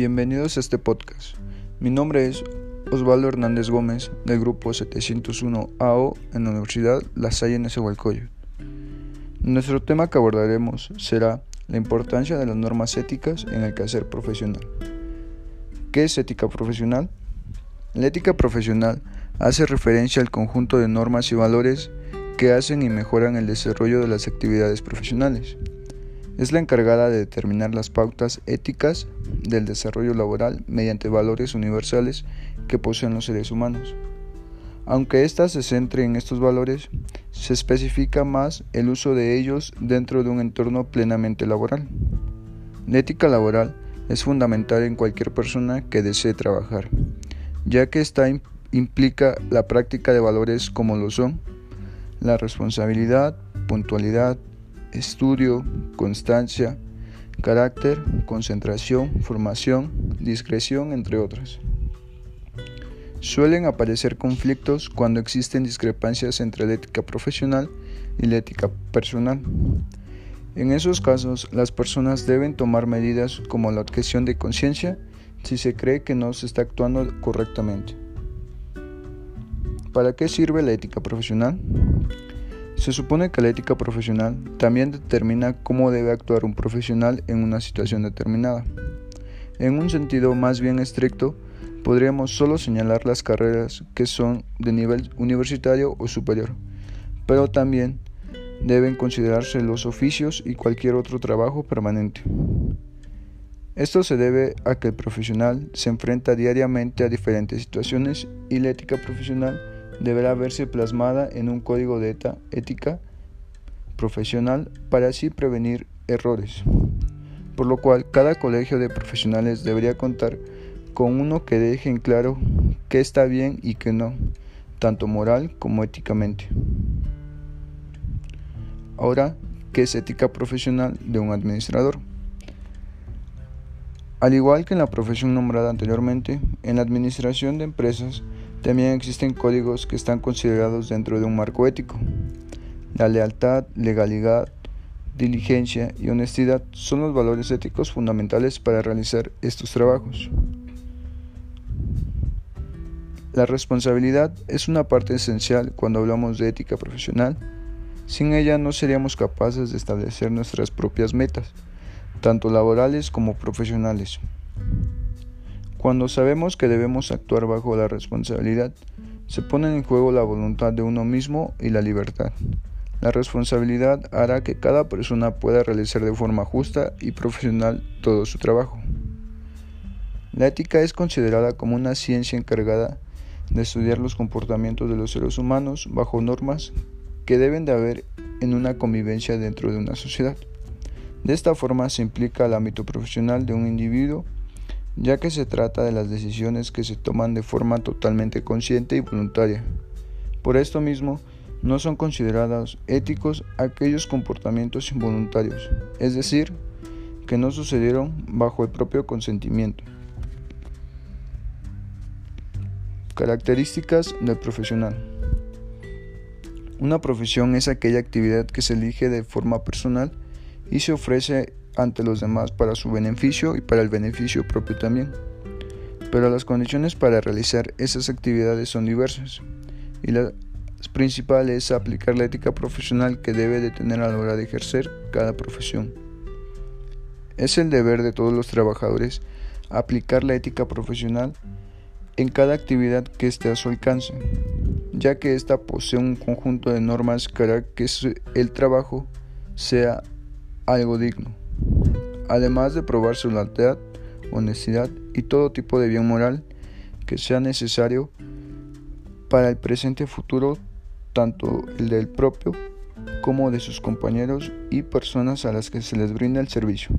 Bienvenidos a este podcast. Mi nombre es Osvaldo Hernández Gómez del grupo 701 AO en la Universidad La Salle Nezahualcóyotl. Nuestro tema que abordaremos será la importancia de las normas éticas en el quehacer profesional. ¿Qué es ética profesional? La ética profesional hace referencia al conjunto de normas y valores que hacen y mejoran el desarrollo de las actividades profesionales. Es la encargada de determinar las pautas éticas del desarrollo laboral mediante valores universales que poseen los seres humanos. Aunque ésta se centre en estos valores, se especifica más el uso de ellos dentro de un entorno plenamente laboral. La ética laboral es fundamental en cualquier persona que desee trabajar, ya que esta implica la práctica de valores como lo son la responsabilidad, puntualidad, estudio, constancia, carácter, concentración, formación, discreción, entre otras. Suelen aparecer conflictos cuando existen discrepancias entre la ética profesional y la ética personal. En esos casos, las personas deben tomar medidas como la objeción de conciencia si se cree que no se está actuando correctamente. ¿Para qué sirve la ética profesional? Se supone que la ética profesional también determina cómo debe actuar un profesional en una situación determinada. En un sentido más bien estricto, podríamos solo señalar las carreras que son de nivel universitario o superior, pero también deben considerarse los oficios y cualquier otro trabajo permanente. Esto se debe a que el profesional se enfrenta diariamente a diferentes situaciones y la ética profesional deberá verse plasmada en un código de ética profesional para así prevenir errores, por lo cual cada colegio de profesionales debería contar con uno que deje en claro qué está bien y qué no, tanto moral como éticamente. Ahora, ¿qué es ética profesional de un administrador? Al igual que en la profesión nombrada anteriormente, en la administración de empresas también existen códigos que están considerados dentro de un marco ético. La lealtad, legalidad, diligencia y honestidad son los valores éticos fundamentales para realizar estos trabajos. La responsabilidad es una parte esencial cuando hablamos de ética profesional. Sin ella no seríamos capaces de establecer nuestras propias metas, tanto laborales como profesionales. Cuando sabemos que debemos actuar bajo la responsabilidad, se pone en juego la voluntad de uno mismo y la libertad. La responsabilidad hará que cada persona pueda realizar de forma justa y profesional todo su trabajo. La ética es considerada como una ciencia encargada de estudiar los comportamientos de los seres humanos bajo normas que deben de haber en una convivencia dentro de una sociedad. De esta forma se implica el ámbito profesional de un individuo ya que se trata de las decisiones que se toman de forma totalmente consciente y voluntaria. Por esto mismo, no son considerados éticos aquellos comportamientos involuntarios, es decir, que no sucedieron bajo el propio consentimiento. Características del profesional. Una profesión es aquella actividad que se elige de forma personal y se ofrece ante los demás para su beneficio y para el beneficio propio también. Pero las condiciones para realizar esas actividades son diversas y la principal es aplicar la ética profesional que debe de tener a la hora de ejercer cada profesión. Es el deber de todos los trabajadores aplicar la ética profesional en cada actividad que esté a su alcance, ya que ésta posee un conjunto de normas que hará que el trabajo sea algo digno además de probar su lealtad, honestidad y todo tipo de bien moral que sea necesario para el presente y futuro, tanto el del propio como de sus compañeros y personas a las que se les brinda el servicio.